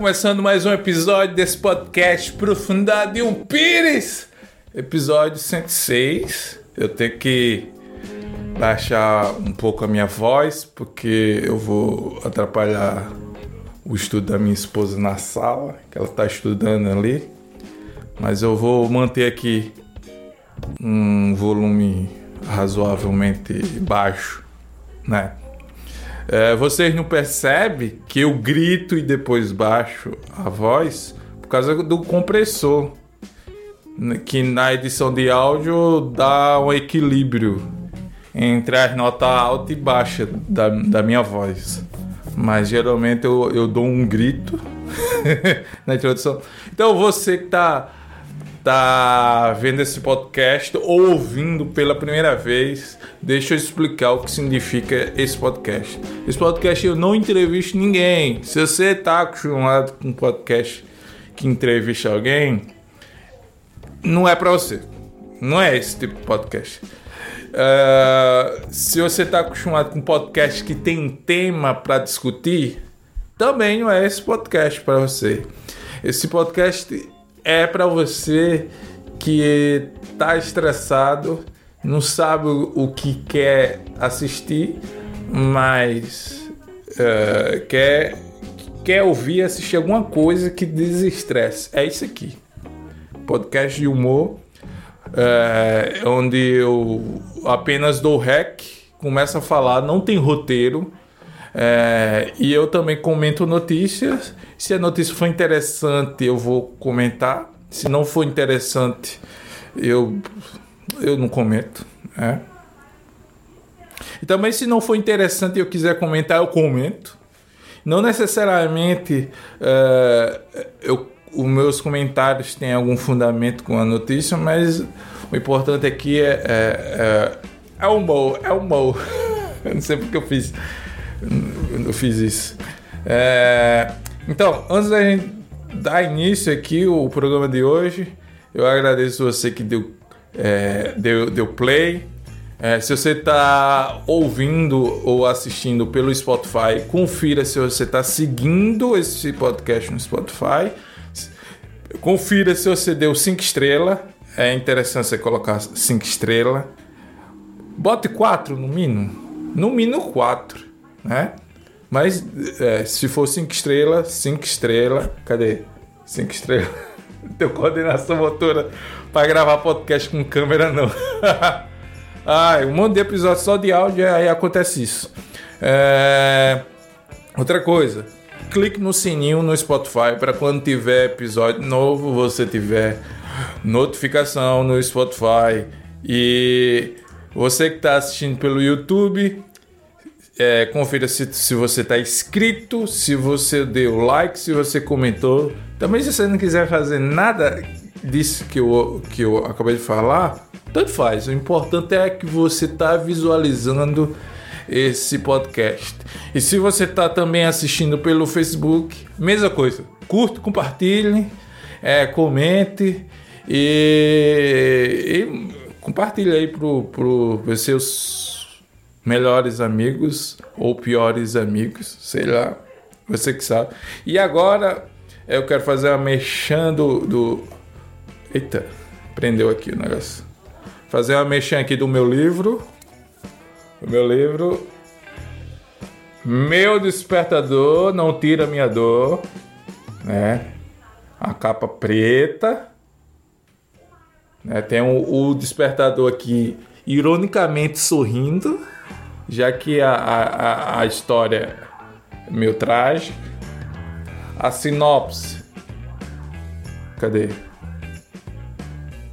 começando mais um episódio desse podcast Profundidade um Pires. Episódio 106. Eu tenho que baixar um pouco a minha voz, porque eu vou atrapalhar o estudo da minha esposa na sala, que ela está estudando ali. Mas eu vou manter aqui um volume razoavelmente baixo, né? É, vocês não percebem que eu grito e depois baixo a voz por causa do compressor, que na edição de áudio dá um equilíbrio entre as notas alta e baixa da, da minha voz. Mas geralmente eu, eu dou um grito na introdução. Então você que está tá vendo esse podcast ou ouvindo pela primeira vez, deixa eu explicar o que significa esse podcast. Esse podcast eu não entrevisto ninguém. Se você está acostumado com um podcast que entrevista alguém, não é para você. Não é esse tipo de podcast. Uh, se você está acostumado com podcast que tem tema para discutir, também não é esse podcast para você. Esse podcast é para você que está estressado, não sabe o que quer assistir, mas uh, quer, quer ouvir, assistir alguma coisa que desestresse. É isso aqui. Podcast de humor, uh, onde eu apenas dou rec, começo a falar, não tem roteiro. É, e eu também comento notícias. Se a notícia for interessante, eu vou comentar. Se não for interessante, eu, eu não comento. Né? E também, se não for interessante e eu quiser comentar, eu comento. Não necessariamente uh, eu, os meus comentários têm algum fundamento com a notícia, mas o importante aqui é, é, é, é Mo, é Mo. eu não sei porque eu fiz eu fiz isso. É, então, antes da gente dar início aqui o programa de hoje, eu agradeço você que deu, é, deu, deu play. É, se você está ouvindo ou assistindo pelo Spotify, confira se você está seguindo esse podcast no Spotify. Confira se você deu 5 estrelas. É interessante você colocar 5 estrelas. Bote 4 no mínimo. No mínimo 4 né? Mas é, se for cinco estrelas, cinco estrelas, cadê? Cinco estrelas. Teu coordenação motora para gravar podcast com câmera não. Ai, um monte de episódio só de áudio aí acontece isso. É... Outra coisa, clique no sininho no Spotify para quando tiver episódio novo você tiver notificação no Spotify. E você que está assistindo pelo YouTube, é, confira se, se você está inscrito, se você deu like, se você comentou. Também se você não quiser fazer nada disso que eu, que eu acabei de falar, tanto faz. O importante é que você está visualizando esse podcast. E se você está também assistindo pelo Facebook, mesma coisa. Curte, compartilhe, é, comente e, e compartilhe aí para os seus melhores amigos ou piores amigos, sei lá, você que sabe. E agora eu quero fazer uma mexã do. Eita, prendeu aqui o negócio. Fazer uma mexã aqui do meu livro. O meu livro. Meu despertador não tira minha dor, né? A capa preta. Né? Tem o, o despertador aqui, ironicamente sorrindo já que a, a, a história é meio trágica. A sinopse. Cadê?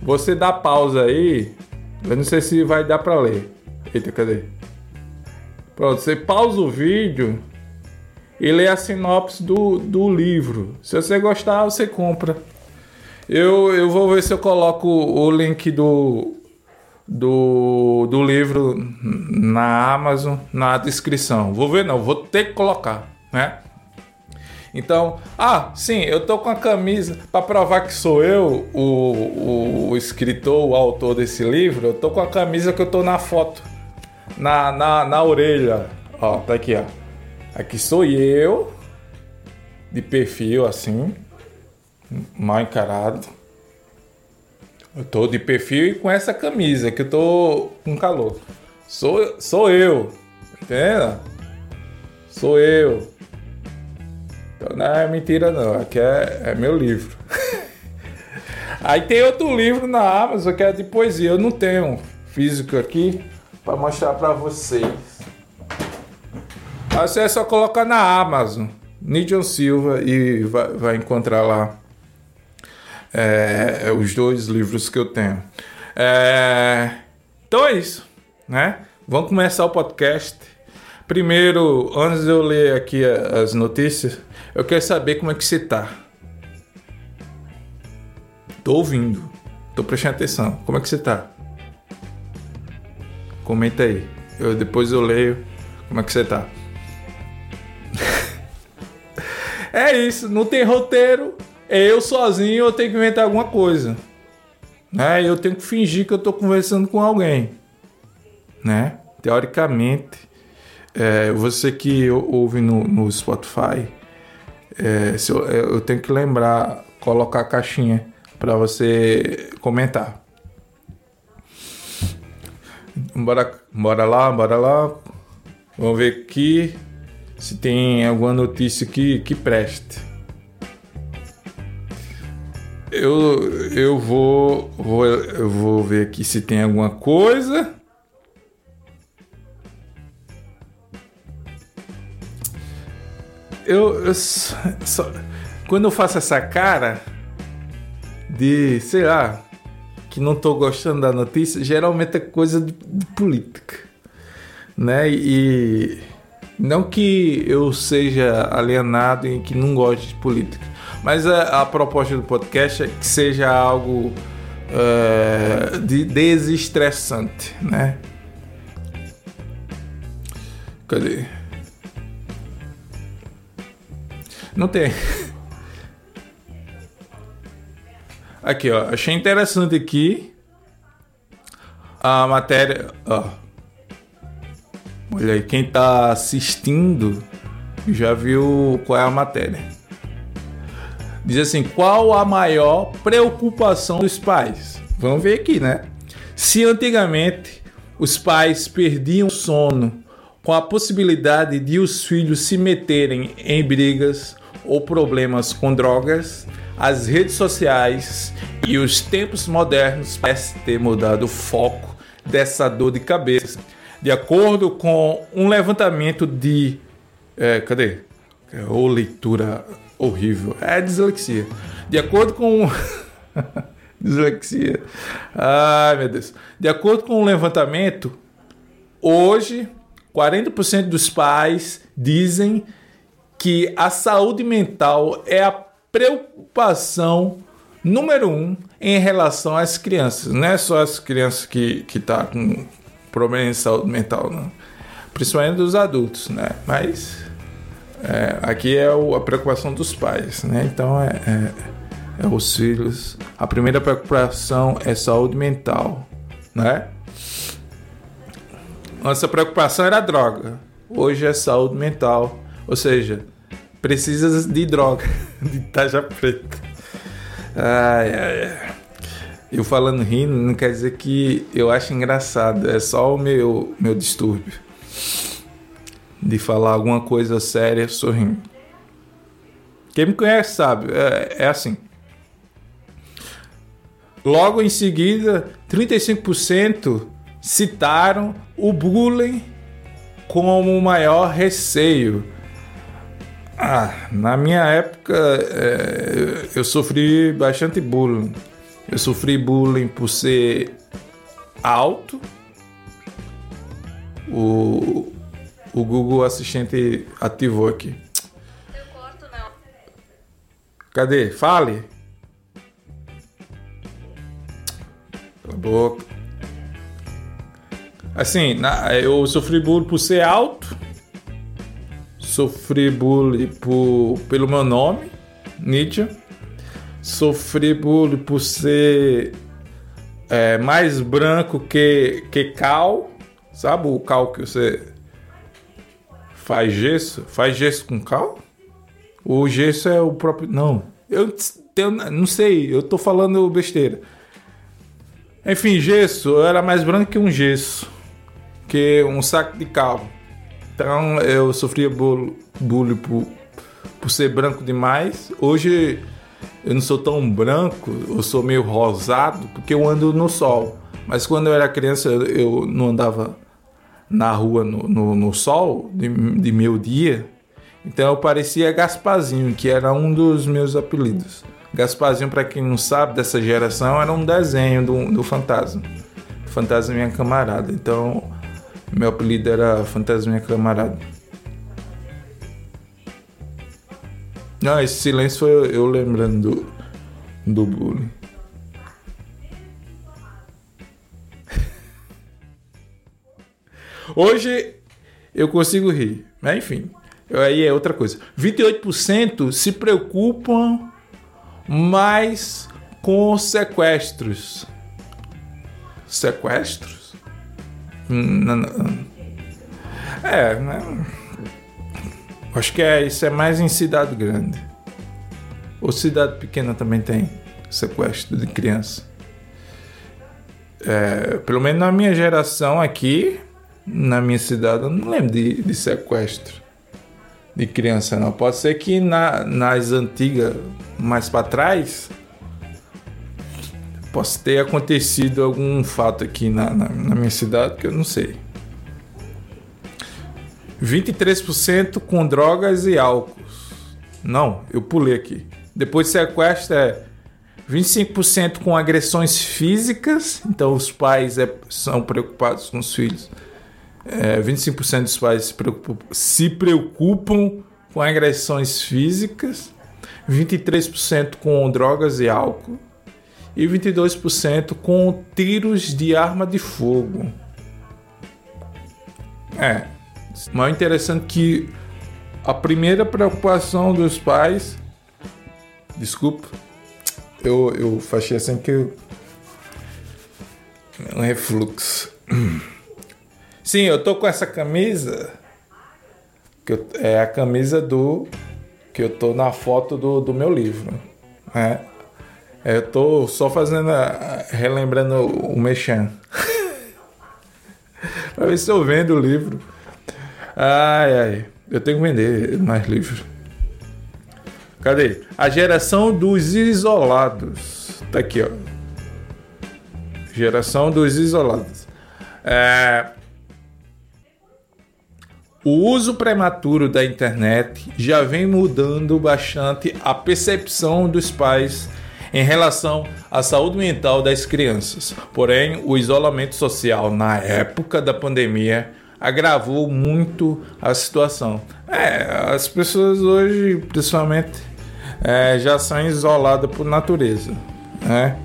Você dá pausa aí. Eu não sei se vai dar para ler. Eita, cadê? Pronto, você pausa o vídeo e lê a sinopse do, do livro. Se você gostar, você compra. Eu, eu vou ver se eu coloco o link do, do, do livro na Amazon na descrição. Vou ver, não, vou ter que colocar, né? Então, ah, sim, eu tô com a camisa para provar que sou eu o, o, escritor, o autor desse livro. Eu tô com a camisa que eu tô na foto, na, na, na orelha. Ó, tá aqui, ó. Aqui sou eu, de perfil assim, mal encarado. Eu tô de perfil e com essa camisa que eu tô com calor. Sou, sou eu, entendeu? Sou eu. Então não é mentira não, aqui é, é meu livro. Aí tem outro livro na Amazon que é de poesia. Eu não tenho físico aqui para mostrar para vocês. Aí você é só colocar na Amazon, Nidion Silva, e vai, vai encontrar lá é, os dois livros que eu tenho. É, então é isso, né? Vamos começar o podcast. Primeiro, antes de eu ler aqui as notícias, eu quero saber como é que você tá. Tô ouvindo. Tô prestando atenção. Como é que você tá? Comenta aí. Eu, depois eu leio como é que você tá. é isso, não tem roteiro. É eu sozinho, eu tenho que inventar alguma coisa. Né? Eu tenho que fingir que eu tô conversando com alguém. Né? Teoricamente, é, você que ouve no, no Spotify, é, eu, eu tenho que lembrar, colocar a caixinha para você comentar. Bora, bora lá, bora lá. Vamos ver aqui se tem alguma notícia que, que preste. Eu, eu vou, vou, eu vou ver aqui se tem alguma coisa. Eu, eu só, quando eu faço essa cara, de, sei lá, que não tô gostando da notícia, geralmente é coisa de, de política, né? E não que eu seja alienado e que não goste de política, mas a, a proposta do podcast é que seja algo uh, de desestressante, né? Cadê? Não tem. Aqui, ó. Achei interessante aqui a matéria. Ó. Olha aí, quem tá assistindo já viu qual é a matéria. Diz assim: qual a maior preocupação dos pais? Vamos ver aqui, né? Se antigamente os pais perdiam sono com a possibilidade de os filhos se meterem em brigas ou problemas com drogas, as redes sociais e os tempos modernos parecem ter mudado o foco dessa dor de cabeça. De acordo com um levantamento de. É, cadê? Ou leitura horrível. É dislexia. De acordo com. dislexia. Ai, meu Deus. De acordo com um levantamento, hoje 40% dos pais dizem que a saúde mental é a preocupação número um em relação às crianças. Não é só as crianças que estão tá com problema de saúde mental, não. principalmente dos adultos, né? Mas é, aqui é o, a preocupação dos pais, né? Então é, é, é, os filhos. A primeira preocupação é saúde mental, né? Nossa preocupação era droga. Hoje é saúde mental, ou seja, precisa de droga, de taja preta. Ai, ai, ai. Eu falando rindo não quer dizer que eu acho engraçado, é só o meu, meu distúrbio de falar alguma coisa séria sorrindo. Quem me conhece sabe, é, é assim. Logo em seguida, 35% citaram o bullying como o maior receio ah, na minha época é, eu sofri bastante bullying. Eu sofri bullying por ser alto. O, o Google Assistente ativou aqui. Eu corto não. Cadê? Fale. Cala a boca. Assim, na, eu sofri bullying por ser alto Sofri bullying por, pelo meu nome, Nietzsche. Sofri bullying por ser é, mais branco que, que cal. Sabe o cal que você faz gesso? Faz gesso com cal? O gesso é o próprio. Não. Eu não sei, eu tô falando besteira. Enfim, gesso, era mais branco que um gesso. Que um saco de cal. Então eu sofria bullying por, por ser branco demais. Hoje eu não sou tão branco, eu sou meio rosado, porque eu ando no sol. Mas quando eu era criança, eu não andava na rua no, no, no sol de, de meio dia. Então eu parecia Gasparzinho, que era um dos meus apelidos. Gasparzinho, para quem não sabe, dessa geração, era um desenho do, do Fantasma. Fantasma Minha Camarada. Então, meu apelido era Fantasma Minha Camarada. Não, esse silêncio foi eu lembrando do, do bullying. Hoje eu consigo rir, mas enfim, aí é outra coisa. 28% se preocupam mais com sequestros. Sequestros? Hum, não, não. É, né? acho que é, isso é mais em cidade grande. Ou cidade pequena também tem sequestro de criança. É, pelo menos na minha geração aqui, na minha cidade, eu não lembro de, de sequestro de criança, não. Pode ser que na, nas antigas, mais para trás, possa ter acontecido algum fato aqui na, na, na minha cidade que eu não sei. 23% com drogas e álcool. Não, eu pulei aqui. Depois de sequestro é 25% com agressões físicas. Então os pais é, são preocupados com os filhos é, 25% dos pais se preocupam, se preocupam com agressões físicas, 23% com drogas e álcool e 22% com tiros de arma de fogo. É, mas é interessante que a primeira preocupação dos pais. Desculpa, eu, eu fachei assim que eu. Um refluxo. Sim, eu tô com essa camisa. Que eu, é a camisa do. Que eu tô na foto do, do meu livro. Né? Eu tô só fazendo. relembrando o Mechan. pra ver se eu vendo o livro. Ai, ai. Eu tenho que vender mais livros. Cadê? A geração dos isolados. Tá aqui, ó. Geração dos isolados. É, o uso prematuro da internet já vem mudando bastante a percepção dos pais em relação à saúde mental das crianças. Porém, o isolamento social na época da pandemia agravou muito a situação. É, as pessoas hoje, principalmente, é, já são isoladas por natureza, né?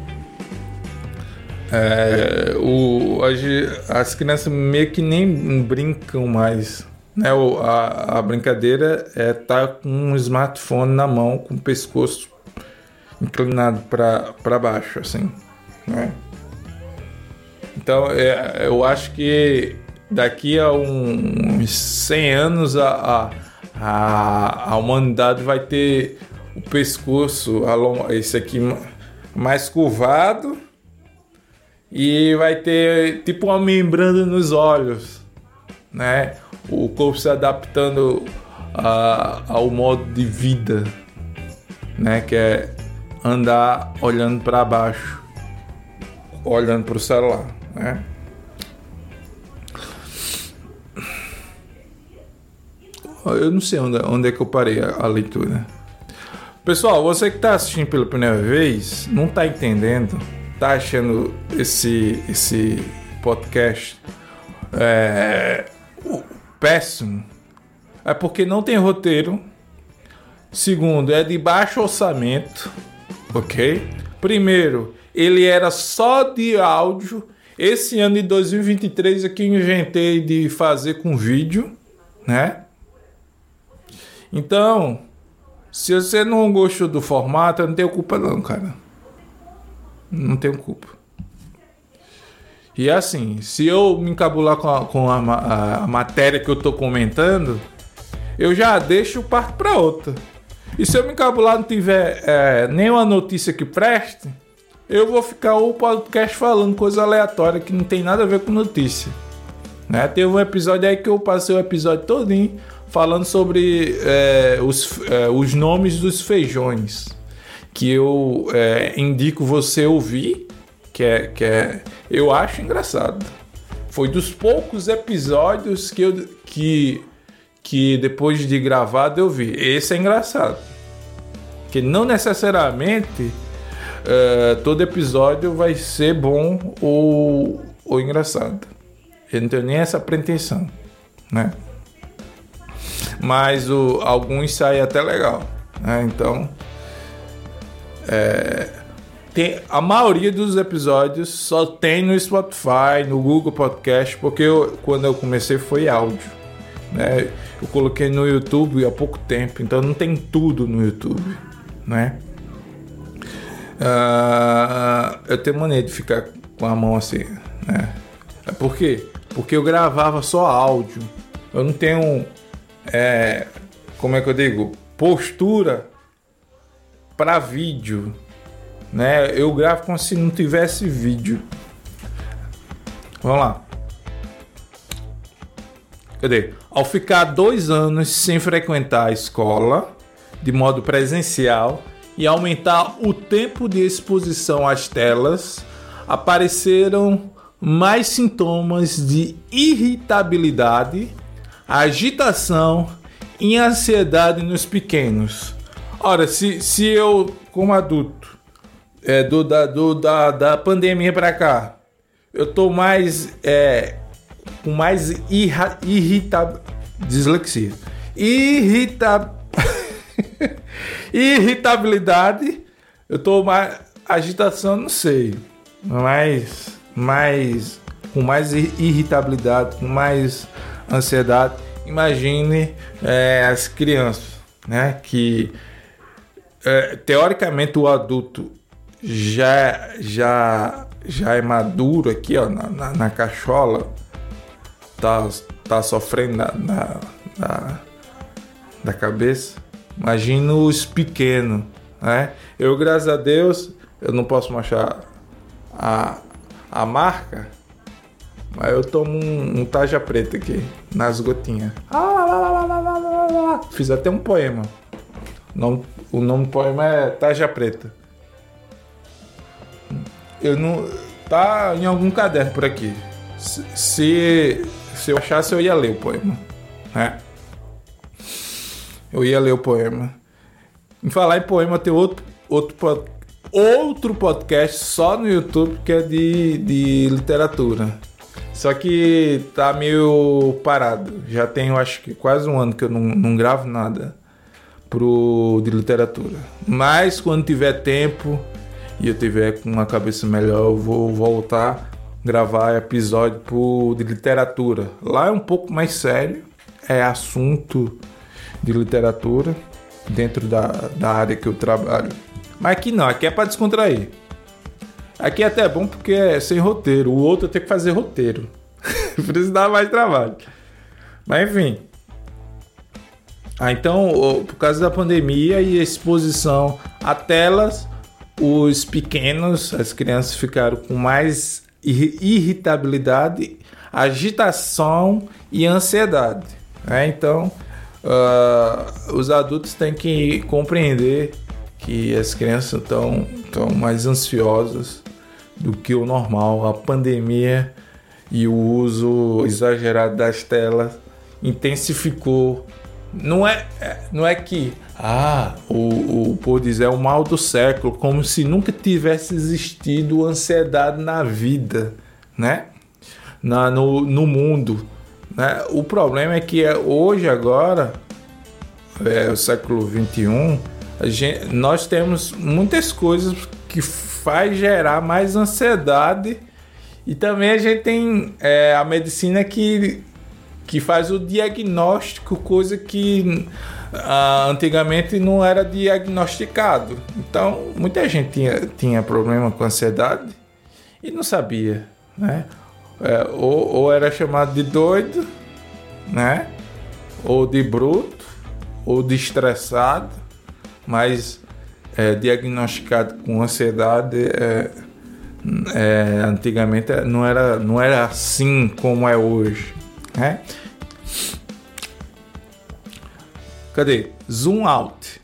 É, o, hoje, as crianças meio que nem brincam mais né, a, a brincadeira é estar tá com um smartphone na mão, com o pescoço inclinado para baixo, assim. Né? Então, é, eu acho que daqui a uns 100 anos a, a, a, humanidade vai ter o pescoço, esse aqui mais curvado e vai ter tipo uma membrana nos olhos, né? O corpo se adaptando a, ao modo de vida, né? Que é andar olhando para baixo, olhando para o celular, né? Eu não sei onde, onde é que eu parei a, a leitura. Pessoal, você que está assistindo pela primeira vez, não está entendendo, está achando esse, esse podcast é, péssimo é porque não tem roteiro. Segundo, é de baixo orçamento, ok? Primeiro, ele era só de áudio. Esse ano de 2023 aqui eu inventei de fazer com vídeo, né? Então, se você não gostou do formato, eu não tenho culpa não, cara. Não tenho culpa. E assim, se eu me encabular com a, com a, a, a matéria que eu tô comentando, eu já deixo o parto para outra. E se eu me encabular não tiver é, nenhuma notícia que preste, eu vou ficar o podcast falando coisa aleatória que não tem nada a ver com notícia. Né? Teve um episódio aí que eu passei o episódio todinho falando sobre é, os, é, os nomes dos feijões. Que eu é, indico você ouvir, que é, que é. Eu acho engraçado. Foi dos poucos episódios que eu. que, que depois de gravado eu vi. Esse é engraçado. Que não necessariamente uh, todo episódio vai ser bom ou, ou engraçado. Eu não tenho nem essa pretensão, né? Mas o, alguns saem até legal, né? Então, é, tem, a maioria dos episódios só tem no Spotify, no Google Podcast, porque eu, quando eu comecei foi áudio, né? Eu coloquei no YouTube há pouco tempo, então não tem tudo no YouTube, né? Uh, eu tenho mania de ficar com a mão assim, né? É por quê? Porque eu gravava só áudio. Eu não tenho, é, como é que eu digo, postura para vídeo, né? Eu gravo como se não tivesse vídeo. Vamos lá. Cadê? Ao ficar dois anos sem frequentar a escola de modo presencial, e aumentar o tempo de exposição às telas, apareceram mais sintomas de irritabilidade, agitação e ansiedade nos pequenos. Ora, se, se eu, como adulto, é, do, da, do, da, da pandemia para cá, eu tô mais é, com mais irra, irritab... dislexia. Irritab Irritabilidade, eu tô mais. Agitação, não sei. Mas. Mais. Com mais irritabilidade, com mais ansiedade. Imagine é, as crianças, né? Que. É, teoricamente o adulto já já já é maduro aqui ó na, na, na cachola tá tá sofrendo na, na da cabeça Imagina os pequenos, né? Eu, graças a Deus, eu não posso mostrar a, a marca, mas eu tomo um, um taja preta aqui, nas gotinhas. Fiz até um poema. O nome, o nome do poema é Taja Preta. Eu não. Tá em algum caderno por aqui. Se, se eu achasse, eu ia ler o poema. Né? eu ia ler o poema. Em falar em poema, tem outro, outro, outro podcast só no YouTube que é de, de literatura. Só que tá meio parado. Já tenho acho que quase um ano que eu não, não gravo nada pro, de literatura. Mas quando tiver tempo e eu tiver com uma cabeça melhor, eu vou voltar gravar episódio pro, de literatura. Lá é um pouco mais sério, é assunto de literatura dentro da, da área que eu trabalho. Mas aqui não, aqui é para descontrair. Aqui é até bom porque é sem roteiro. O outro tem que fazer roteiro. Isso dá mais trabalho. Mas enfim. Ah, então, por causa da pandemia e exposição a telas, os pequenos, as crianças ficaram com mais irritabilidade, agitação e ansiedade. Né? Então, uh, os adultos têm que compreender que as crianças estão tão mais ansiosas do que o normal. A pandemia e o uso exagerado das telas intensificou. Não é, não é que ah, o, o por dizer é o mal do século, como se nunca tivesse existido ansiedade na vida, né? Na, no, no mundo. Né? O problema é que é, hoje, agora, é, o século 21, gente, nós temos muitas coisas que faz gerar mais ansiedade e também a gente tem é, a medicina que, que faz o diagnóstico, coisa que ah, antigamente não era diagnosticado. Então, muita gente tinha, tinha problema com ansiedade e não sabia, né? É, ou, ou era chamado de doido, né? Ou de bruto, ou de estressado, mais é, diagnosticado com ansiedade é, é, antigamente não era, não era assim como é hoje. Né? Cadê? Zoom out.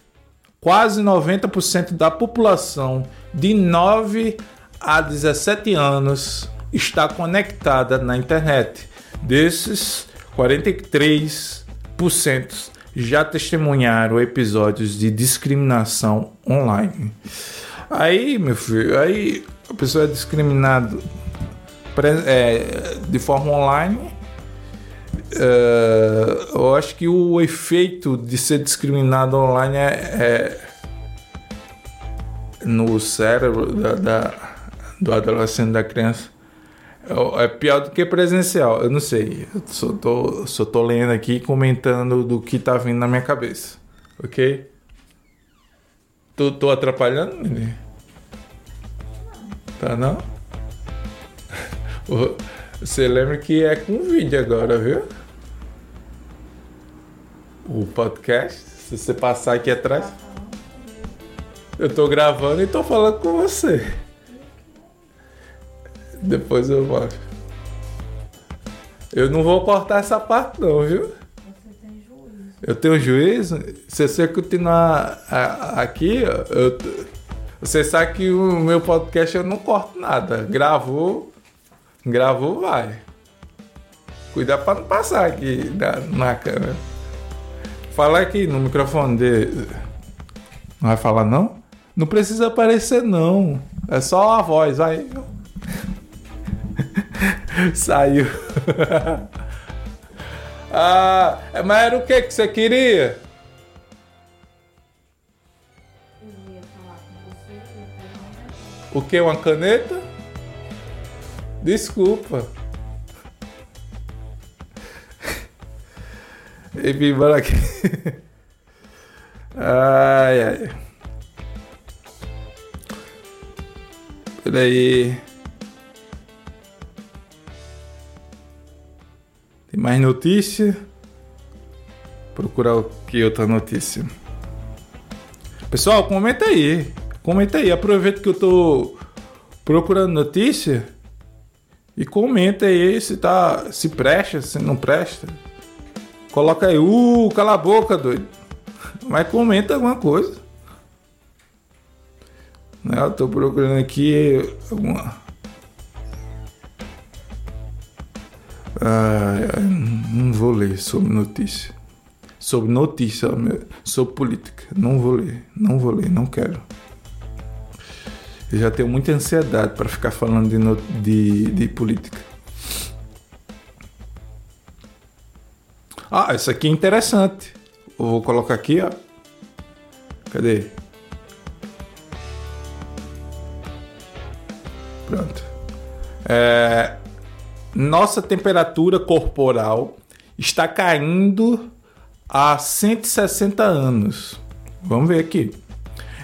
Quase 90% da população de 9 a 17 anos está conectada na internet. Desses, 43% já testemunharam episódios de discriminação online. Aí, meu filho, aí a pessoa é discriminada é, de forma online. Uh, eu acho que o efeito de ser discriminado online é, é no cérebro da, da, do adolescente, da criança, é, pior do que presencial. Eu não sei. Eu só tô, só tô lendo aqui comentando do que tá vindo na minha cabeça. Ok? Tô, tô atrapalhando, menino? Tá não? Você lembra que é com vídeo agora, viu? O podcast. Se você passar aqui atrás. Eu tô gravando e tô falando com você. Depois eu mostro. Eu não vou cortar essa parte não, viu? Você tem juízo. Eu tenho juízo? Se você continuar aqui, eu, você sabe que o meu podcast eu não corto nada. Gravou, gravou, vai. Cuidado para não passar aqui na, na câmera. Fala aqui no microfone dele. Não vai falar não? Não precisa aparecer não. É só a voz, vai. Saiu. ah, mas era o que que você queria? O que? Uma caneta? Desculpa. E vim embora aqui. Ai, ai. Peraí. Tem mais notícia? Procurar o que outra notícia. Pessoal, comenta aí. Comenta aí, aproveita que eu tô procurando notícia e comenta aí se tá se presta, se não presta. Coloca aí, uh, cala a boca, doido. Mas comenta alguma coisa. Né? Eu tô procurando aqui alguma. Ah, não vou ler sobre notícia. Sobre notícia, sobre política. Não vou ler, não vou ler, não quero. Eu já tenho muita ansiedade para ficar falando de, de, de política. Ah, isso aqui é interessante. Eu vou colocar aqui, ó. Cadê? Pronto. É, nossa temperatura corporal está caindo há 160 anos. Vamos ver aqui.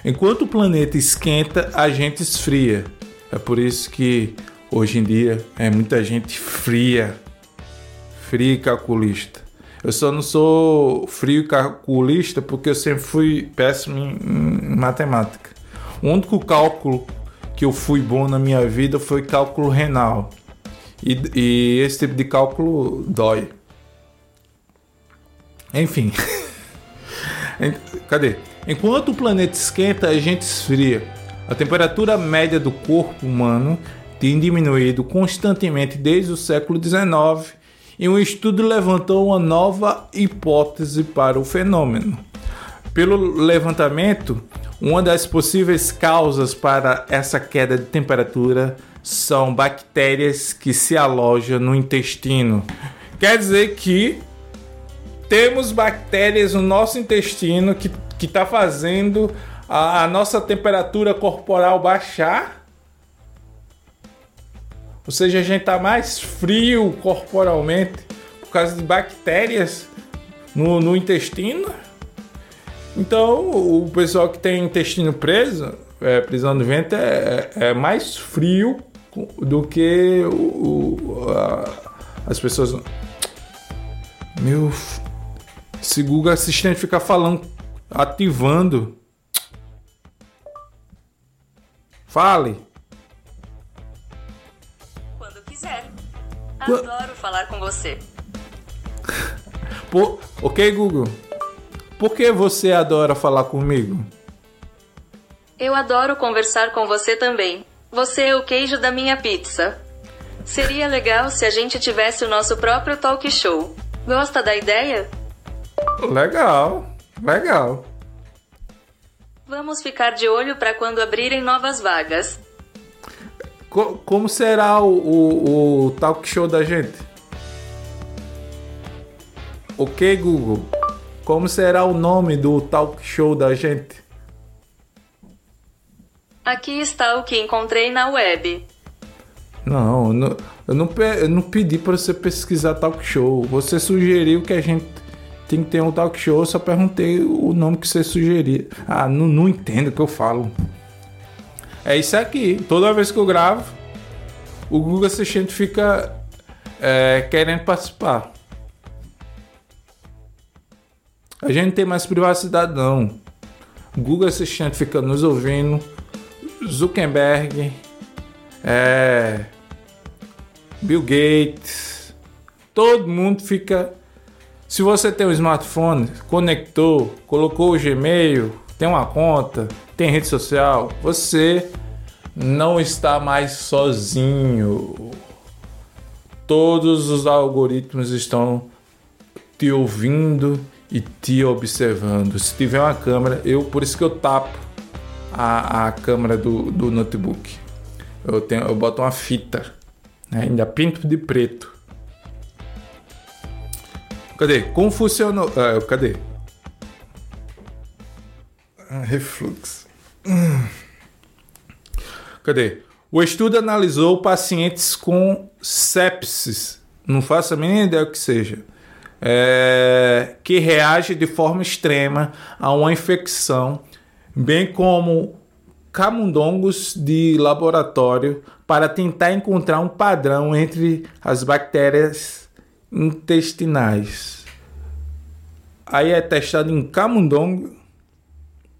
Enquanto o planeta esquenta, a gente esfria. É por isso que hoje em dia é muita gente fria, fria e calculista. Eu só não sou frio e calculista porque eu sempre fui péssimo em, matemática. O único cálculo que eu fui bom na minha vida foi cálculo renal. E, e esse tipo de cálculo dói. Enfim. Cadê? Enquanto o planeta esquenta, a gente esfria. A temperatura média do corpo humano tem diminuído constantemente desde o século XIX e um estudo levantou uma nova hipótese para o fenômeno. Pelo levantamento, uma das possíveis causas para essa queda de temperatura são bactérias que se alojam no intestino. Quer dizer que temos bactérias no nosso intestino que está fazendo a, a nossa temperatura corporal baixar. Ou seja, a gente está mais frio corporalmente por causa de bactérias no, no intestino. Então, o pessoal que tem intestino preso, é, prisão de ventre, é, é, mais frio do que o, a, as pessoas. Meu. Se Google Assistente ficar falando ativando. Fale. Adoro falar com você. Por... Ok, Google. Por que você adora falar comigo? Eu adoro conversar com você também. Você é o queijo da minha pizza. Seria legal se a gente tivesse o nosso próprio talk show. Gosta da ideia? Legal, legal. Vamos ficar de olho para quando abrirem novas vagas. Co- como será o, o, o talk show da gente? Ok, Google. Como será o nome do talk show da gente? Aqui está o que encontrei na web. Não, eu não, eu não, eu não pedi para você pesquisar talk show. Você sugeriu que a gente tem que ter um talk show. Eu só perguntei o nome que você sugeria. Ah, não, não entendo o que eu falo. É isso aqui. Toda vez que eu gravo, o Google Assistente fica é, querendo participar. A gente tem mais privacidade, não. O Google Assistente fica nos ouvindo. Zuckerberg. É. Bill Gates. Todo mundo fica. Se você tem um smartphone, conectou, colocou o Gmail, tem uma conta, tem rede social, você não está mais sozinho. Todos os algoritmos estão te ouvindo e te observando. Se tiver uma câmera, eu por isso que eu tapo a, a câmera do, do notebook. Eu, tenho, eu boto uma fita, né? ainda pinto de preto. Cadê? Como funcionou? Ah, cadê? Ah, refluxo. Hum. Cadê? O estudo analisou pacientes com sepsis, não faço a mínima ideia o que seja, é, que reage de forma extrema a uma infecção, bem como camundongos de laboratório para tentar encontrar um padrão entre as bactérias intestinais. Aí é testado em camundongo,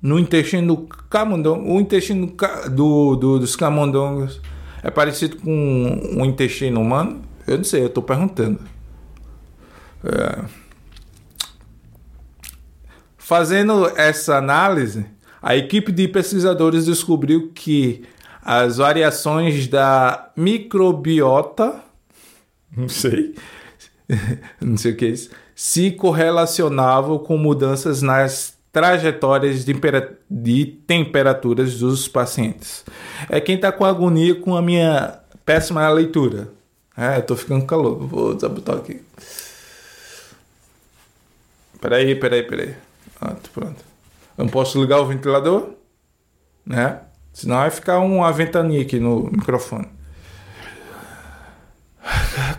no intestino do camundongo, o intestino do, do- dos camundongos é parecido com o intestino humano? Eu não sei, eu estou perguntando. É. Fazendo essa análise, a equipe de pesquisadores descobriu que as variações da microbiota, não sei, não sei o que é isso, se correlacionavam com mudanças nas trajetórias de, de temperaturas dos pacientes. É quem está com agonia com a minha péssima leitura. É, eu tô ficando calor. Vou desabotar aqui. Peraí, peraí, peraí. Pronto, pronto. Eu não posso ligar o ventilador, né? Senão vai ficar uma ventania aqui no microfone.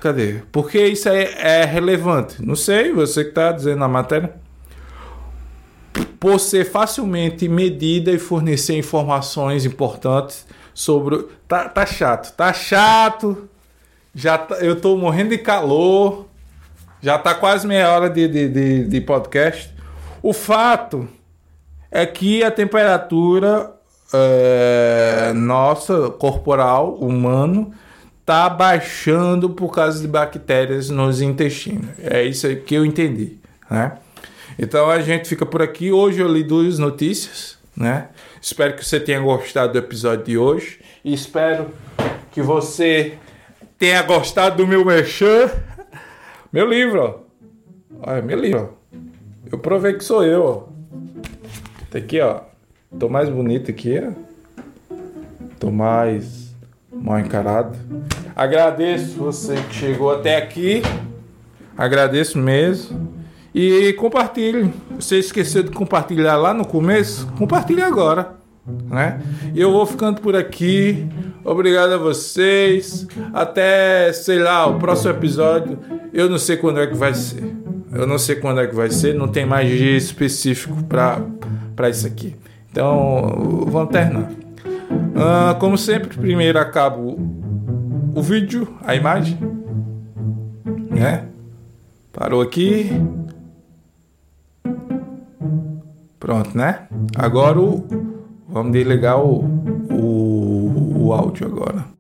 Cadê? Porque isso é, é relevante? Não sei, você que está dizendo na matéria. Por ser facilmente medida e fornecer informações importantes sobre. Tá, tá chato, tá chato. Já tá- eu tô morrendo de calor. Já tá quase meia hora de, de, de, de podcast. O fato é que a temperatura é, nossa, corporal, humano, tá baixando por causa de bactérias nos intestinos. É isso que eu entendi, né? Então a gente fica por aqui. Hoje eu li duas notícias, né? Espero que você tenha gostado do episódio de hoje e espero que você tenha gostado do meu merchan. Meu livro, ó. Olha, meu livro. Eu provei que sou eu, ó. Tá aqui, ó. Tô mais bonito aqui, ó. Tô mais mal encarado. Agradeço você que chegou até aqui. Agradeço mesmo. E compartilhe. Você esqueceu de compartilhar lá no começo? Compartilhe agora. Né? Eu vou ficando por aqui. Obrigado a vocês. Até, sei lá, o próximo episódio. Eu não sei quando é que vai ser. Eu não sei quando é que vai ser. Não tem mais dia específico para isso aqui. Então, vamos terminar. Ah, como sempre, primeiro acabo o vídeo, a imagem. Né? Parou aqui. Pronto, né? Agora o, vamos desligar o, o o áudio agora.